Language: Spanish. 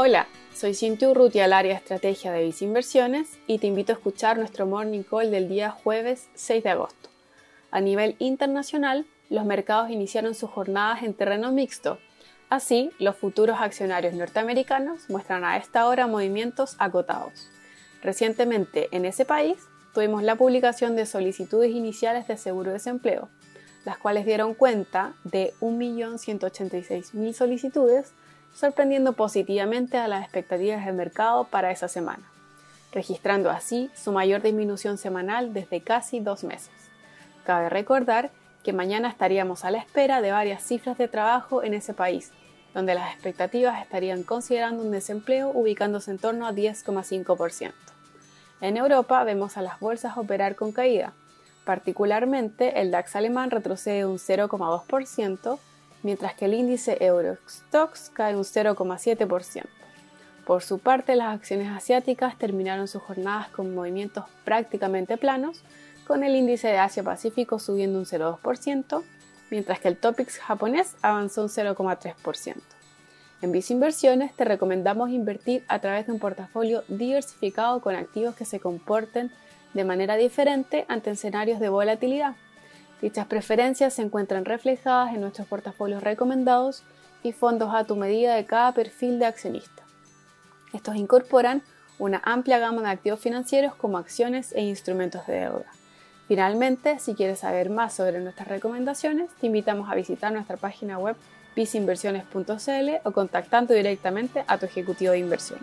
Hola, soy Cintia Urrutia al área de estrategia de Vice Inversiones y te invito a escuchar nuestro Morning Call del día jueves 6 de agosto. A nivel internacional, los mercados iniciaron sus jornadas en terreno mixto. Así, los futuros accionarios norteamericanos muestran a esta hora movimientos acotados. Recientemente, en ese país, tuvimos la publicación de solicitudes iniciales de seguro de desempleo, las cuales dieron cuenta de 1.186.000 solicitudes sorprendiendo positivamente a las expectativas del mercado para esa semana, registrando así su mayor disminución semanal desde casi dos meses. Cabe recordar que mañana estaríamos a la espera de varias cifras de trabajo en ese país, donde las expectativas estarían considerando un desempleo ubicándose en torno a 10,5%. En Europa vemos a las bolsas operar con caída, particularmente el DAX alemán retrocede un 0,2%, mientras que el índice Eurostox cae un 0,7%. Por su parte, las acciones asiáticas terminaron sus jornadas con movimientos prácticamente planos, con el índice de Asia-Pacífico subiendo un 0,2%, mientras que el Topix japonés avanzó un 0,3%. En Vice Inversiones te recomendamos invertir a través de un portafolio diversificado con activos que se comporten de manera diferente ante escenarios de volatilidad Dichas preferencias se encuentran reflejadas en nuestros portafolios recomendados y fondos a tu medida de cada perfil de accionista. Estos incorporan una amplia gama de activos financieros como acciones e instrumentos de deuda. Finalmente, si quieres saber más sobre nuestras recomendaciones, te invitamos a visitar nuestra página web viceinversiones.cl o contactando directamente a tu ejecutivo de inversión.